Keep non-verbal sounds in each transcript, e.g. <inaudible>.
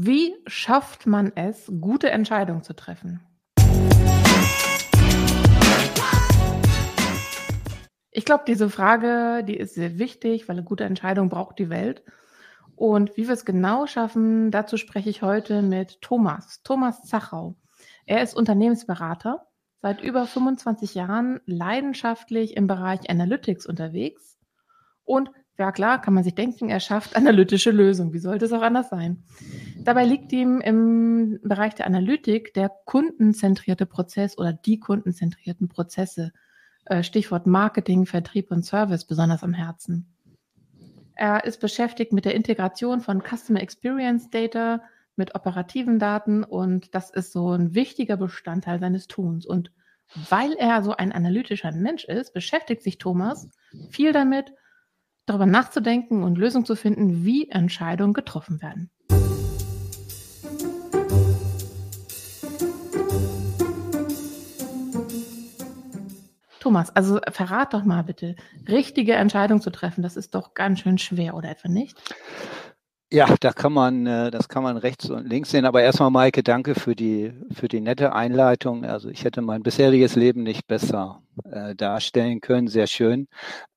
Wie schafft man es, gute Entscheidungen zu treffen? Ich glaube, diese Frage, die ist sehr wichtig, weil eine gute Entscheidung braucht die Welt. Und wie wir es genau schaffen, dazu spreche ich heute mit Thomas, Thomas Zachau. Er ist Unternehmensberater, seit über 25 Jahren leidenschaftlich im Bereich Analytics unterwegs. Und ja klar, kann man sich denken, er schafft analytische Lösungen. Wie sollte es auch anders sein? Dabei liegt ihm im Bereich der Analytik der kundenzentrierte Prozess oder die kundenzentrierten Prozesse, äh, Stichwort Marketing, Vertrieb und Service, besonders am Herzen. Er ist beschäftigt mit der Integration von Customer Experience Data mit operativen Daten und das ist so ein wichtiger Bestandteil seines Tuns. Und weil er so ein analytischer Mensch ist, beschäftigt sich Thomas viel damit, darüber nachzudenken und Lösungen zu finden, wie Entscheidungen getroffen werden. Thomas, also verrat doch mal bitte, richtige Entscheidungen zu treffen, das ist doch ganz schön schwer, oder etwa nicht? Ja, da kann man, äh, das kann man rechts und links sehen. Aber erstmal, Maike, danke für die, für die nette Einleitung. Also ich hätte mein bisheriges Leben nicht besser äh, darstellen können. Sehr schön.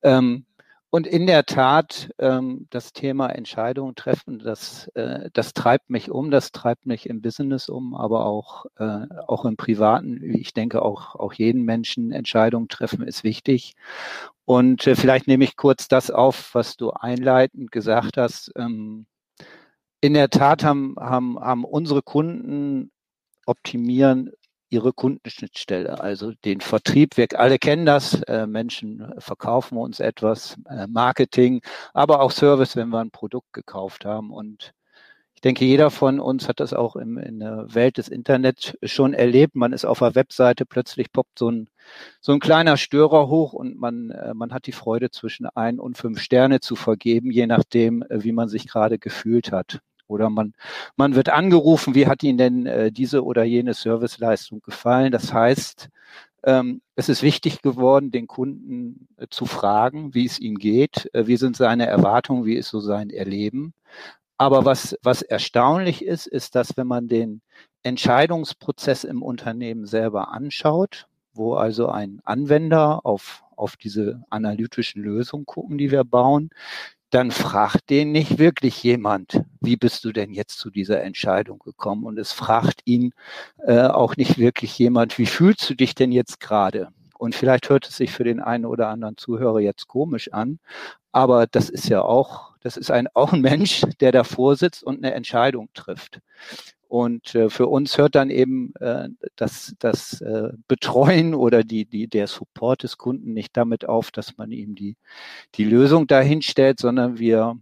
Ähm, und in der Tat, ähm, das Thema Entscheidungen treffen, das, äh, das treibt mich um, das treibt mich im Business um, aber auch, äh, auch im Privaten. Ich denke, auch, auch jeden Menschen Entscheidungen treffen ist wichtig. Und äh, vielleicht nehme ich kurz das auf, was du einleitend gesagt hast. Ähm, in der Tat haben, haben, haben unsere Kunden optimieren ihre Kundenschnittstelle, also den Vertrieb. Wir alle kennen das. Äh, Menschen verkaufen uns etwas, äh, Marketing, aber auch Service, wenn wir ein Produkt gekauft haben. Und ich denke, jeder von uns hat das auch im, in der Welt des Internets schon erlebt. Man ist auf der Webseite, plötzlich poppt so ein, so ein kleiner Störer hoch und man, äh, man hat die Freude, zwischen ein und fünf Sterne zu vergeben, je nachdem, äh, wie man sich gerade gefühlt hat. Oder man, man wird angerufen, wie hat Ihnen denn äh, diese oder jene Serviceleistung gefallen? Das heißt, ähm, es ist wichtig geworden, den Kunden äh, zu fragen, wie es ihm geht, äh, wie sind seine Erwartungen, wie ist so sein Erleben. Aber was, was erstaunlich ist, ist, dass wenn man den Entscheidungsprozess im Unternehmen selber anschaut, wo also ein Anwender auf, auf diese analytischen Lösungen gucken, die wir bauen, dann fragt den nicht wirklich jemand, wie bist du denn jetzt zu dieser Entscheidung gekommen? Und es fragt ihn äh, auch nicht wirklich jemand, wie fühlst du dich denn jetzt gerade? Und vielleicht hört es sich für den einen oder anderen Zuhörer jetzt komisch an, aber das ist ja auch, das ist ein, <laughs> auch ein Mensch, der davor sitzt und eine Entscheidung trifft. Und äh, für uns hört dann eben äh, das, das äh, Betreuen <laughs> oder die, die, der Support des Kunden nicht damit auf, dass man ihm die, die Lösung dahin stellt, sondern wir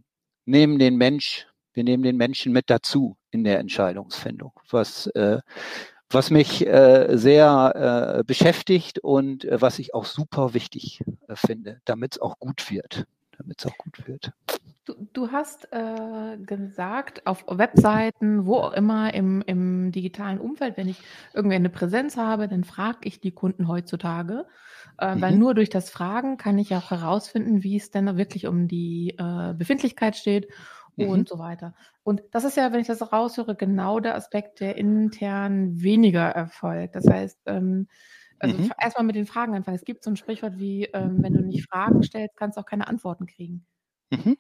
nehmen den Mensch, wir nehmen den Menschen mit dazu in der Entscheidungsfindung, was, äh, was mich äh, sehr äh, beschäftigt und äh, was ich auch super wichtig äh, finde, damit es auch gut wird, damit es auch gut wird. Du, du hast äh, gesagt, auf Webseiten, wo auch immer im, im digitalen Umfeld, wenn ich irgendwie eine Präsenz habe, dann frage ich die Kunden heutzutage. Äh, mhm. Weil nur durch das Fragen kann ich auch herausfinden, wie es denn wirklich um die äh, Befindlichkeit steht mhm. und so weiter. Und das ist ja, wenn ich das raushöre, genau der Aspekt, der intern weniger erfolgt. Das heißt, ähm, also mhm. erstmal mit den Fragen anfangen. Es gibt so ein Sprichwort wie, ähm, wenn du nicht Fragen stellst, kannst du auch keine Antworten kriegen. Mhm.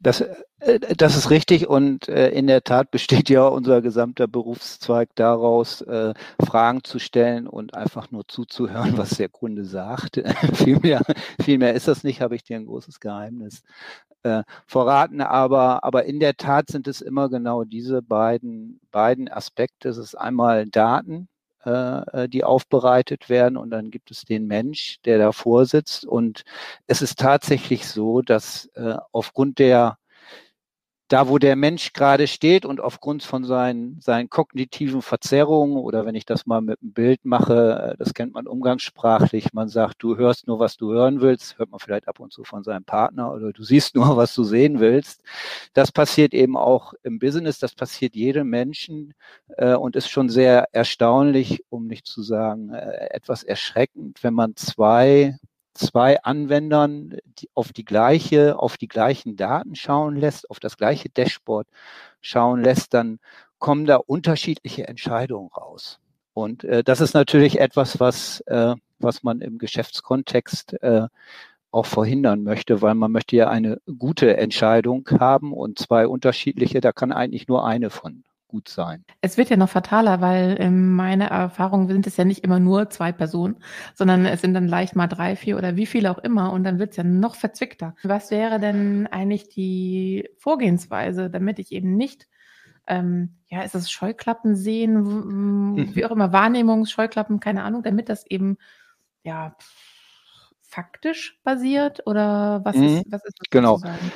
Das, äh, das ist richtig und äh, in der Tat besteht ja unser gesamter Berufszweig daraus, äh, Fragen zu stellen und einfach nur zuzuhören, was der Kunde sagt. <laughs> viel, mehr, viel mehr ist das nicht, habe ich dir ein großes Geheimnis verraten. Aber, aber in der Tat sind es immer genau diese beiden, beiden Aspekte. Es ist einmal Daten, äh, äh, die aufbereitet werden und dann gibt es den Mensch, der davor sitzt. Und es ist tatsächlich so, dass äh, aufgrund der da, wo der Mensch gerade steht und aufgrund von seinen, seinen kognitiven Verzerrungen oder wenn ich das mal mit einem Bild mache, äh, das kennt man umgangssprachlich, man sagt, du hörst nur, was du hören willst, hört man vielleicht ab und zu von seinem Partner oder du siehst nur, was du sehen willst. Das passiert eben auch im Business, das passiert jedem Menschen äh, und ist schon sehr erstaunlich, um nicht zu sagen äh, etwas erschreckend, wenn man zwei zwei Anwendern die auf die gleiche, auf die gleichen Daten schauen lässt, auf das gleiche Dashboard schauen lässt, dann kommen da unterschiedliche Entscheidungen raus. Und äh, das ist natürlich etwas, was, äh, was man im Geschäftskontext äh, auch verhindern möchte, weil man möchte ja eine gute Entscheidung haben und zwei unterschiedliche, da kann eigentlich nur eine von gut sein. Es wird ja noch fataler, weil in meiner Erfahrung sind es ja nicht immer nur zwei Personen, sondern es sind dann leicht mal drei, vier oder wie viele auch immer und dann wird es ja noch verzwickter. Was wäre denn eigentlich die Vorgehensweise, damit ich eben nicht ähm, ja, ist es Scheuklappen sehen, mhm. wie auch immer, Wahrnehmungsscheuklappen, keine Ahnung, damit das eben, ja, faktisch basiert oder was mhm. ist, was ist das Genau. Sozusagen?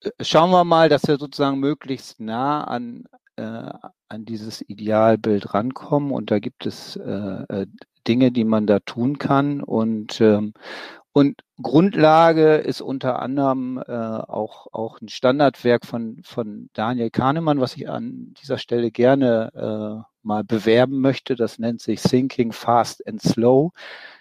Äh, schauen wir mal, dass wir sozusagen möglichst nah an, äh, an dieses Idealbild rankommen. Und da gibt es äh, äh Dinge, die man da tun kann. Und ähm, und Grundlage ist unter anderem äh, auch, auch ein Standardwerk von, von Daniel Kahnemann, was ich an dieser Stelle gerne äh, mal bewerben möchte. Das nennt sich Thinking Fast and Slow.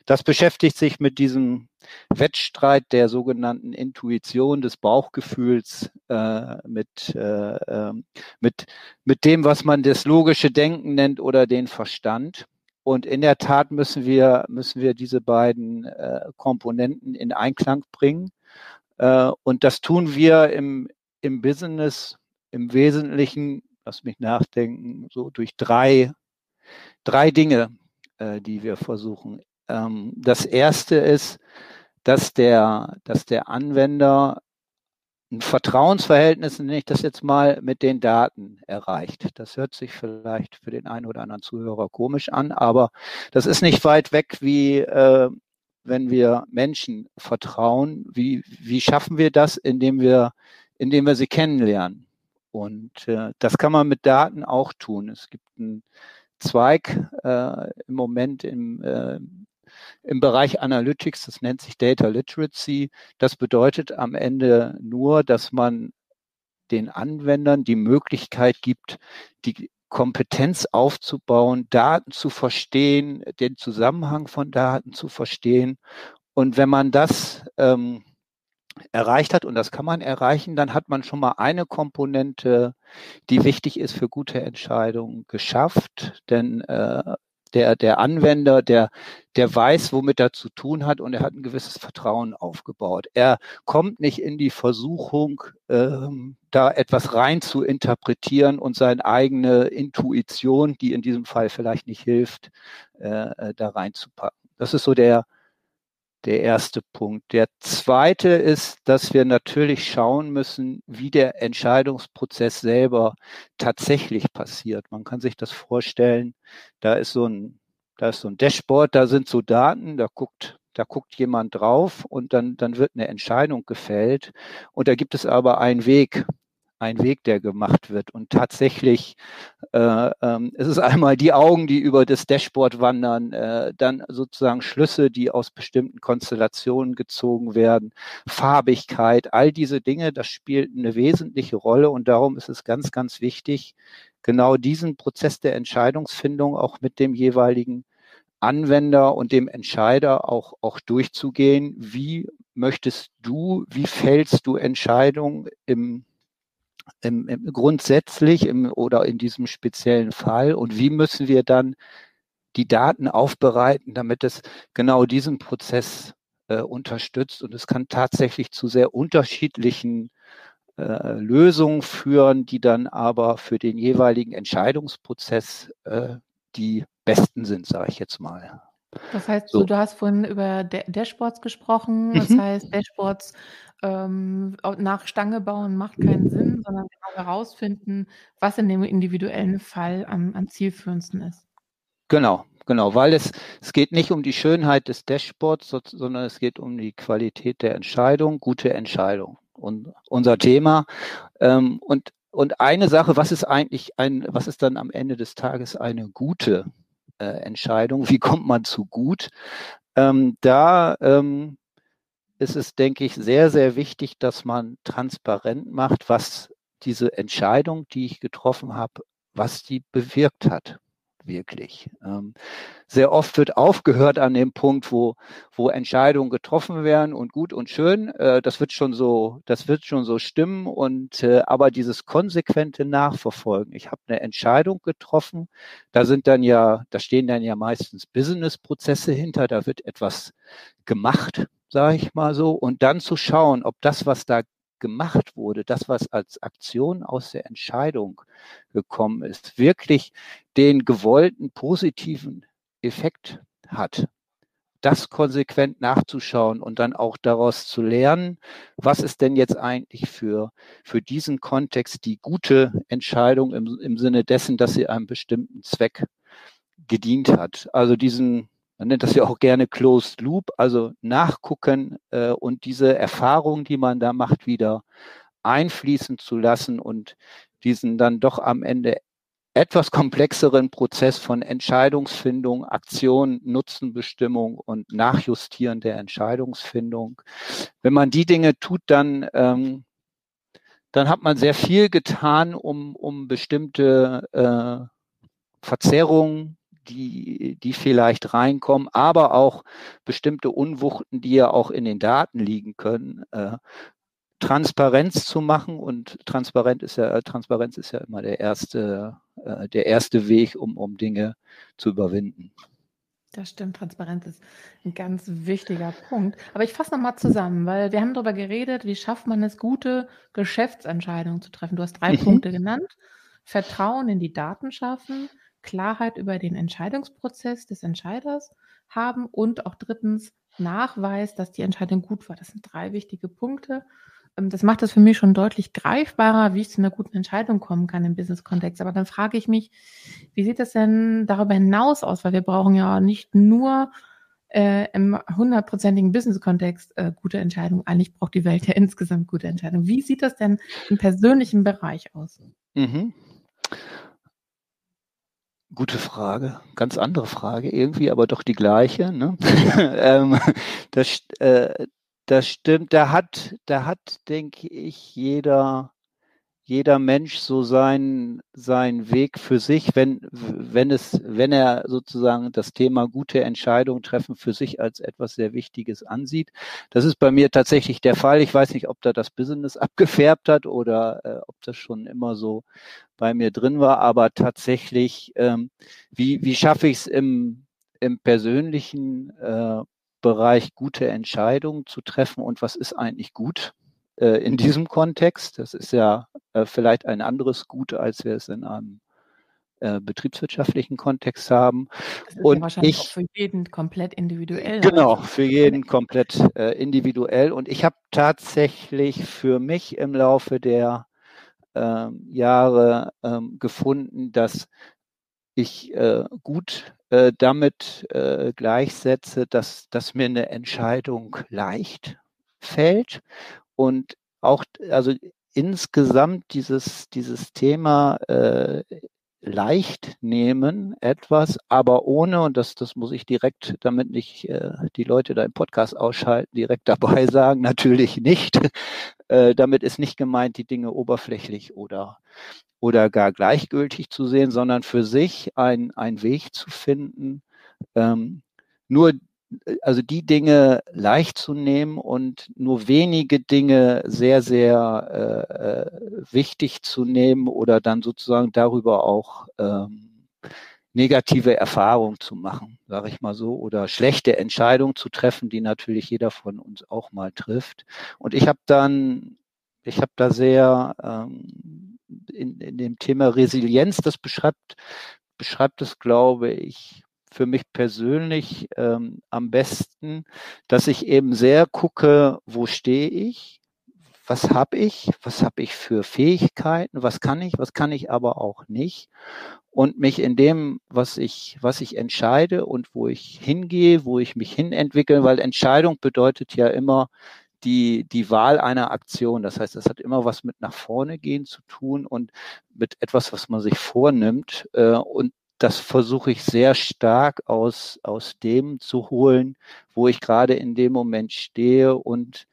Das beschäftigt sich mit diesem Wettstreit der sogenannten Intuition des Bauchgefühls äh, mit, äh, ähm, mit, mit dem, was man das logische Denken nennt oder den Verstand. Und in der Tat müssen wir, müssen wir diese beiden äh, Komponenten in Einklang bringen. Äh, und das tun wir im, im Business im Wesentlichen, lass mich nachdenken, so durch drei, drei Dinge, äh, die wir versuchen. Ähm, das erste ist, dass der, dass der Anwender ein Vertrauensverhältnis, nenne ich das jetzt mal, mit den Daten erreicht. Das hört sich vielleicht für den einen oder anderen Zuhörer komisch an, aber das ist nicht weit weg, wie äh, wenn wir Menschen vertrauen. Wie, wie schaffen wir das, indem wir, indem wir sie kennenlernen? Und äh, das kann man mit Daten auch tun. Es gibt einen Zweig äh, im Moment im, äh, im Bereich Analytics, das nennt sich Data Literacy. Das bedeutet am Ende nur, dass man den Anwendern die Möglichkeit gibt, die Kompetenz aufzubauen, Daten zu verstehen, den Zusammenhang von Daten zu verstehen. Und wenn man das ähm, erreicht hat, und das kann man erreichen, dann hat man schon mal eine Komponente, die wichtig ist für gute Entscheidungen, geschafft. Denn äh, der, der Anwender, der, der weiß, womit er zu tun hat und er hat ein gewisses Vertrauen aufgebaut. Er kommt nicht in die Versuchung, ähm, da etwas rein zu interpretieren und seine eigene Intuition, die in diesem Fall vielleicht nicht hilft, äh, äh da reinzupacken. Das ist so der, der erste Punkt. Der zweite ist, dass wir natürlich schauen müssen, wie der Entscheidungsprozess selber tatsächlich passiert. Man kann sich das vorstellen, da ist so ein, da ist so ein Dashboard, da sind so Daten, da guckt da guckt jemand drauf und dann, dann wird eine Entscheidung gefällt. Und da gibt es aber einen Weg, ein Weg, der gemacht wird. Und tatsächlich äh, ähm, es ist einmal die Augen, die über das Dashboard wandern, äh, dann sozusagen Schlüsse, die aus bestimmten Konstellationen gezogen werden, Farbigkeit, all diese Dinge, das spielt eine wesentliche Rolle. Und darum ist es ganz, ganz wichtig, genau diesen Prozess der Entscheidungsfindung auch mit dem jeweiligen Anwender und dem Entscheider auch, auch durchzugehen. Wie möchtest du, wie fällst du Entscheidungen im im, im grundsätzlich im, oder in diesem speziellen Fall und wie müssen wir dann die Daten aufbereiten, damit es genau diesen Prozess äh, unterstützt. Und es kann tatsächlich zu sehr unterschiedlichen äh, Lösungen führen, die dann aber für den jeweiligen Entscheidungsprozess äh, die besten sind, sage ich jetzt mal. Das heißt, so. du hast vorhin über Dashboards gesprochen. Das mhm. heißt, Dashboards ähm, nach Stange bauen macht keinen Sinn, sondern genau herausfinden, was in dem individuellen Fall am, am zielführendsten ist. Genau, genau, weil es, es geht nicht um die Schönheit des Dashboards, sondern es geht um die Qualität der Entscheidung, gute Entscheidung. Und unser Thema. Ähm, und, und eine Sache, was ist eigentlich ein, was ist dann am Ende des Tages eine gute äh, Entscheidung? <laughs> Wie kommt man zu gut? Ähm, da ähm, ist es, denke ich, sehr, sehr wichtig, dass man transparent macht, was diese Entscheidung, die ich getroffen habe, was die bewirkt hat. Wirklich. Ähm, sehr oft wird aufgehört an dem Punkt, wo, wo Entscheidungen getroffen werden und gut und schön. Äh, das wird schon so, das wird schon so stimmen und äh, aber dieses konsequente Nachverfolgen. Ich habe eine Entscheidung getroffen. Da sind dann ja, da stehen dann ja meistens Business-Prozesse hinter. Da wird etwas gemacht, sage ich mal so, und dann zu schauen, ob das, was da gemacht wurde, das, was als Aktion aus der Entscheidung gekommen ist, wirklich den gewollten positiven Effekt hat. Das konsequent nachzuschauen und dann auch daraus zu lernen, was ist denn jetzt eigentlich für, für diesen Kontext die gute Entscheidung im, im Sinne dessen, dass sie einem bestimmten Zweck gedient hat. Also diesen man nennt das ja auch gerne Closed Loop, also nachgucken äh, und diese Erfahrung, die man da macht, wieder einfließen zu lassen und diesen dann doch am Ende etwas komplexeren Prozess von Entscheidungsfindung, Aktion, Nutzenbestimmung und Nachjustieren der Entscheidungsfindung. Wenn man die Dinge tut, dann, ähm, dann hat man sehr viel getan, um, um bestimmte äh, Verzerrungen die, die vielleicht reinkommen, aber auch bestimmte Unwuchten, die ja auch in den Daten liegen können, äh, Transparenz zu machen und Transparenz ist ja, Transparenz ist ja immer der erste, äh, der erste Weg, um, um Dinge zu überwinden. Das stimmt, Transparenz ist ein ganz wichtiger Punkt. Aber ich fasse nochmal zusammen, weil wir haben darüber geredet, wie schafft man es, gute Geschäftsentscheidungen zu treffen. Du hast drei mhm. Punkte genannt. Vertrauen in die Daten schaffen, Klarheit über den Entscheidungsprozess des Entscheiders haben und auch drittens Nachweis, dass die Entscheidung gut war. Das sind drei wichtige Punkte. Ähm, das macht es für mich schon deutlich greifbarer, wie ich zu einer guten Entscheidung kommen kann im Business-Kontext. Aber dann frage ich mich, wie sieht das denn darüber hinaus aus? Weil wir brauchen ja nicht nur äh, im hundertprozentigen Business-Kontext äh, gute Entscheidungen. Eigentlich braucht die Welt ja <laughs> insgesamt gute Entscheidungen. Wie sieht das denn im persönlichen Bereich aus? Mhm. Gute Frage, ganz andere Frage irgendwie, aber doch die gleiche. Ne? <laughs> ähm, das, äh, das stimmt. Da hat, da hat, denke ich, jeder jeder Mensch so seinen, seinen Weg für sich, wenn, wenn es, wenn er sozusagen das Thema gute Entscheidungen treffen für sich als etwas sehr Wichtiges ansieht. Das ist bei mir tatsächlich der Fall. Ich weiß nicht, ob da das Business <laughs> abgefärbt hat oder äh, ob das schon immer so bei mir drin war, aber tatsächlich, ähm, wie, wie schaffe ich es im, im persönlichen äh, Bereich gute Entscheidungen zu treffen und was ist eigentlich gut? Äh, in diesem Kontext. Das ist ja äh, vielleicht ein anderes Gut, als wir es in einem äh, betriebswirtschaftlichen Kontext haben. Das ist und ja wahrscheinlich ich, auch für jeden komplett individuell. Genau, für jeden komplett äh, individuell. Und ich habe tatsächlich für mich im Laufe der ähm, Jahre ähm, gefunden, dass ich äh, gut damit äh, gleichsetze, dass, dass mir eine Entscheidung leicht fällt und auch, also insgesamt dieses, dieses Thema äh, leicht nehmen, etwas, aber ohne, und das, das muss ich direkt, damit nicht äh, die Leute da im Podcast ausschalten, direkt <laughs> dabei sagen, natürlich nicht. Äh, damit ist nicht gemeint, die Dinge oberflächlich oder, oder gar gleichgültig zu sehen, sondern für sich ein, ein Weg zu finden, ähm, nur also die Dinge leicht zu nehmen und nur wenige Dinge sehr, sehr äh, wichtig zu nehmen oder dann sozusagen darüber auch ähm, negative Erfahrungen zu machen, sage ich mal so, oder schlechte Entscheidungen zu treffen, die natürlich jeder von uns auch mal trifft. Und ich habe dann, ich habe da sehr ähm, in, in dem Thema Resilienz, das beschreibt, beschreibt es, glaube ich, für mich persönlich ähm, am besten, dass ich eben sehr gucke, wo stehe ich, was habe ich, was habe ich für Fähigkeiten, was kann ich, was kann ich aber auch nicht und mich in dem, was ich, was ich entscheide und wo ich hingehe, wo ich mich hinentwickle, weil Entscheidung bedeutet ja immer die, die Wahl einer Aktion. Das heißt, das hat immer was mit nach vorne gehen zu tun und mit etwas, was man sich vornimmt. Äh, und das versuche ich sehr stark aus, aus dem zu holen, wo ich gerade in dem Moment stehe und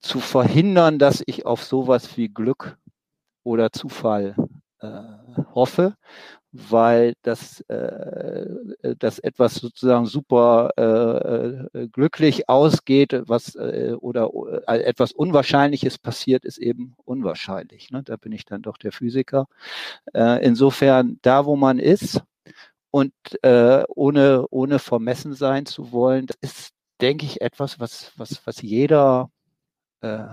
zu verhindern, dass ich auf sowas wie Glück oder Zufall äh, hoffe, weil das, äh, dass etwas sozusagen super äh, glücklich ausgeht, was äh, oder äh, etwas Unwahrscheinliches passiert, ist eben unwahrscheinlich. Ne? Da bin ich dann doch der Physiker. Äh, insofern, da wo man ist und äh, ohne, ohne vermessen sein zu wollen, das ist, denke ich, etwas, was, was, was jeder äh,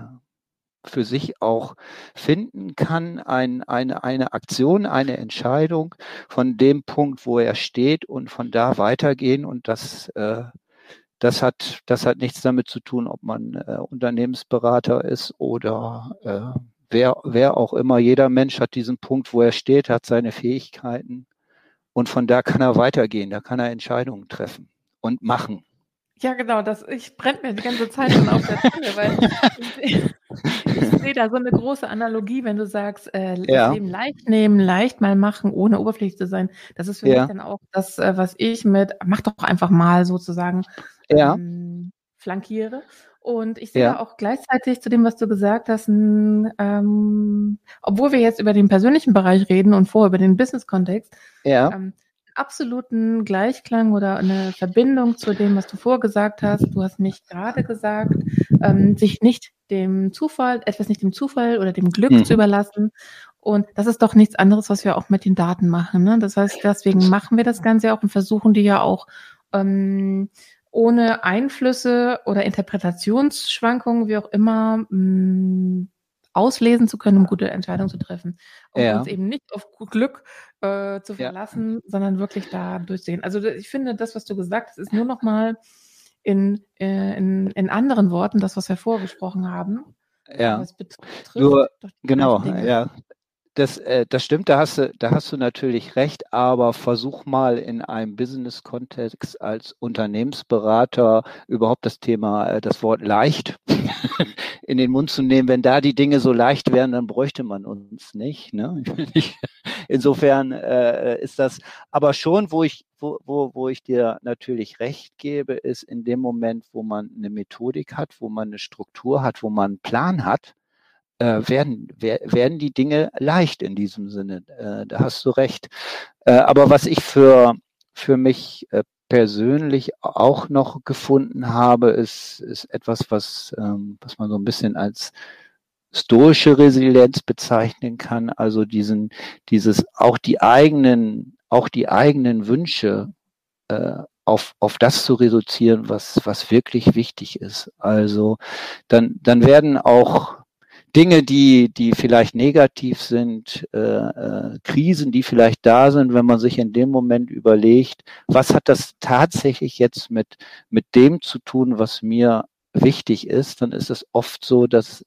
für sich auch finden kann, ein, eine, eine Aktion, eine Entscheidung von dem Punkt, wo er steht und von da weitergehen. Und das, äh, das, hat, das hat nichts damit zu tun, ob man äh, Unternehmensberater ist oder äh, wer, wer auch immer. Jeder Mensch hat diesen Punkt, wo er steht, hat seine Fähigkeiten und von da kann er weitergehen, da kann er Entscheidungen treffen und machen. Ja, genau, das ich brennt mir die ganze Zeit schon auf der Zunge, weil ich, <laughs> ich sehe da so eine große Analogie, wenn du sagst, äh, ja. Leben leicht nehmen, leicht mal machen, ohne oberflächlich zu sein. Das ist für ja. mich dann auch das, äh, was ich mit, mach doch einfach mal sozusagen ja. ähm, flankiere. Und ich sehe ja. auch gleichzeitig zu dem, was du gesagt hast, ein, ähm, obwohl wir jetzt über den persönlichen Bereich reden und vorher über den Business-Kontext, ja. ähm, absoluten Gleichklang oder eine Verbindung zu dem, was du vorgesagt hast. Du hast mich gerade gesagt, ähm, sich nicht dem Zufall, etwas nicht dem Zufall oder dem Glück mhm. zu überlassen. Und das ist doch nichts anderes, was wir auch mit den Daten machen. Ne? Das heißt, deswegen machen wir das Ganze auch und versuchen die ja auch ähm, ohne Einflüsse oder Interpretationsschwankungen, wie auch immer, mh, mm, auslesen zu können, um gute Entscheidungen zu treffen. Um ja. uns eben nicht auf Glück äh, zu verlassen, ja. sondern wirklich da durchzugehen. Also ich finde, das, was du gesagt hast, ist nur noch mal in, äh, in, in anderen Worten das, was wir vorgesprochen haben. Ja. Nur, genau, ja. Das, äh, das stimmt, da hast, du, da hast du natürlich recht, aber versuch mal in einem Business-Kontext als Unternehmensberater überhaupt das Thema, äh, das Wort leicht <laughs> in den Mund zu nehmen. Wenn da die Dinge so leicht wären, dann bräuchte man uns nicht. Ne? <laughs> Insofern äh, ist das aber schon, wo ich, wo, wo, wo ich dir natürlich recht gebe, ist in dem Moment, wo man eine Methodik hat, wo man eine Struktur hat, wo man einen Plan hat, äh, werden, werden die Dinge leicht in diesem Sinne. Äh, da hast du recht. Äh, aber was ich für, für mich äh, persönlich auch noch gefunden habe, ist, ist etwas, was, ähm, was man so ein bisschen als stoische Resilienz bezeichnen kann. Also diesen, dieses, auch die eigenen, auch die eigenen Wünsche äh, auf, auf das zu reduzieren, was, was wirklich wichtig ist. Also dann, dann werden auch Dinge, die, die vielleicht negativ sind, äh, äh, Krisen, die vielleicht da sind, wenn man sich in dem Moment überlegt, was hat das tatsächlich jetzt mit, mit dem zu tun, was mir wichtig ist, dann ist es oft so, dass,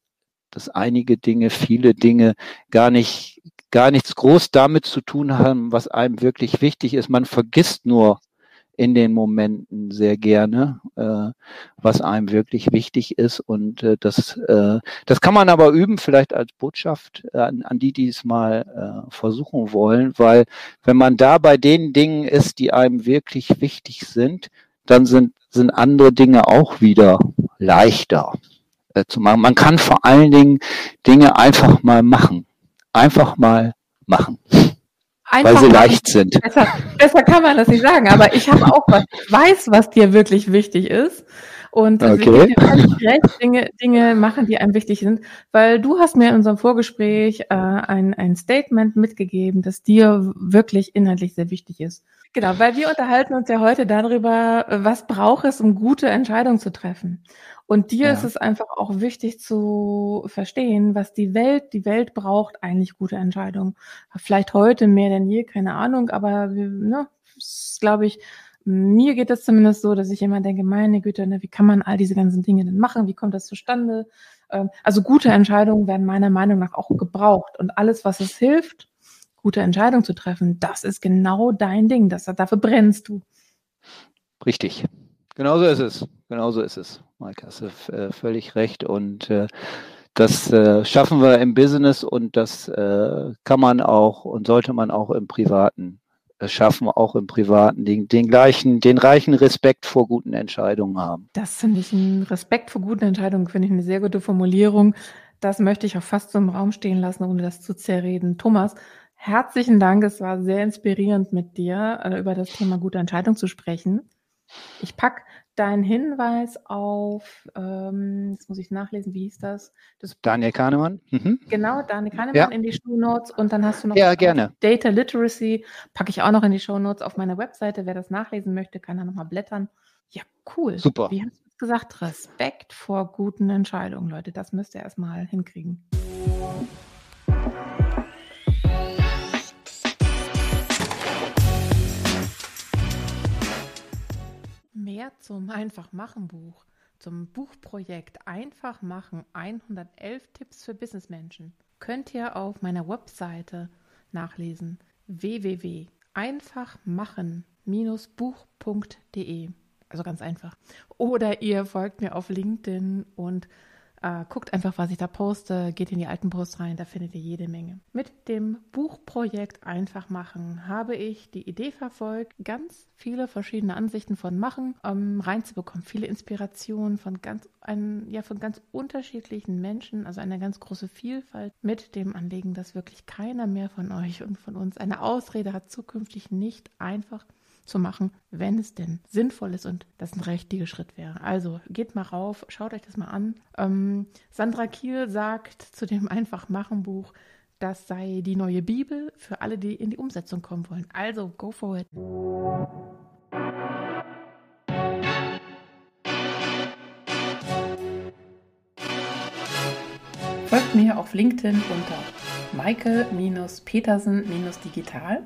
dass einige Dinge, viele Dinge gar nicht, gar nichts groß damit zu tun haben, was einem wirklich wichtig ist. Man vergisst nur in den Momenten sehr gerne, äh, was einem wirklich wichtig ist. Und äh, das, äh, das kann man aber üben, vielleicht als Botschaft äh, an, an die, die es mal äh, versuchen wollen, weil wenn man da bei den Dingen ist, die einem wirklich wichtig sind, dann sind, sind andere Dinge auch wieder leichter äh, zu machen. Man kann vor allen Dingen Dinge einfach mal machen. Einfach mal machen. Einfach weil sie leicht sind. Besser, besser kann man das nicht sagen, aber ich habe auch was, ich weiß, was dir wirklich wichtig ist. Und okay. recht Dinge, Dinge machen, die einem wichtig sind, weil du hast mir in unserem Vorgespräch äh, ein, ein Statement mitgegeben, das dir wirklich inhaltlich sehr wichtig ist. Genau, weil wir unterhalten uns ja heute darüber, was braucht es, um gute Entscheidungen zu treffen. Und dir ja. ist es einfach auch wichtig zu verstehen, was die Welt, die Welt braucht eigentlich gute Entscheidungen. Vielleicht heute mehr denn je, keine Ahnung, aber ne, glaube ich, mir geht es zumindest so, dass ich immer denke, meine Güte, ne, wie kann man all diese ganzen Dinge denn machen? Wie kommt das zustande? Ähm, also gute Entscheidungen werden meiner Meinung nach auch gebraucht. Und alles, was es hilft, gute Entscheidungen zu treffen, das ist genau dein Ding. Das, dafür brennst du. Richtig. Genauso ist es. Genauso ist es. Mike, hast du äh, völlig recht. Und äh, das äh, schaffen wir im Business und das äh, kann man auch und sollte man auch im Privaten äh, schaffen, auch im Privaten den, den gleichen, den reichen Respekt vor guten Entscheidungen haben. Das finde ich ein Respekt vor guten Entscheidungen, finde ich eine sehr gute Formulierung. Das möchte ich auch fast so im Raum stehen lassen, ohne das zu zerreden. Thomas, Herzlichen Dank. Es war sehr inspirierend mit dir äh, über das Thema gute Entscheidung zu sprechen. Ich packe deinen Hinweis auf, ähm, jetzt muss ich nachlesen, wie hieß das? das Daniel Kahnemann. Mhm. Genau, Daniel Kahnemann ja. in die Show Notes und dann hast du noch ja, gerne. Data Literacy, packe ich auch noch in die Show Notes auf meiner Webseite. Wer das nachlesen möchte, kann da nochmal blättern. Ja, cool. Super. Wie hast du gesagt? Respekt vor guten Entscheidungen, Leute. Das müsst ihr erstmal hinkriegen. Mehr zum Einfach-Machen-Buch, zum Buchprojekt Einfach machen 111 Tipps für Businessmenschen könnt ihr auf meiner Webseite nachlesen www.einfachmachen-buch.de. Also ganz einfach. Oder ihr folgt mir auf LinkedIn und äh, guckt einfach, was ich da poste, geht in die alten Posts rein, da findet ihr jede Menge. Mit dem Buchprojekt Einfach machen habe ich die Idee verfolgt, ganz viele verschiedene Ansichten von Machen ähm, reinzubekommen, viele Inspirationen von ganz, ein, ja, von ganz unterschiedlichen Menschen, also eine ganz große Vielfalt mit dem Anliegen, dass wirklich keiner mehr von euch und von uns eine Ausrede hat, zukünftig nicht einfach zu machen, wenn es denn sinnvoll ist und das ein richtiger Schritt wäre. Also geht mal rauf, schaut euch das mal an. Ähm, Sandra Kiel sagt zu dem Einfach machen Buch, das sei die neue Bibel für alle, die in die Umsetzung kommen wollen. Also go for it. Folgt mir auf LinkedIn unter Michael-Petersen-Digital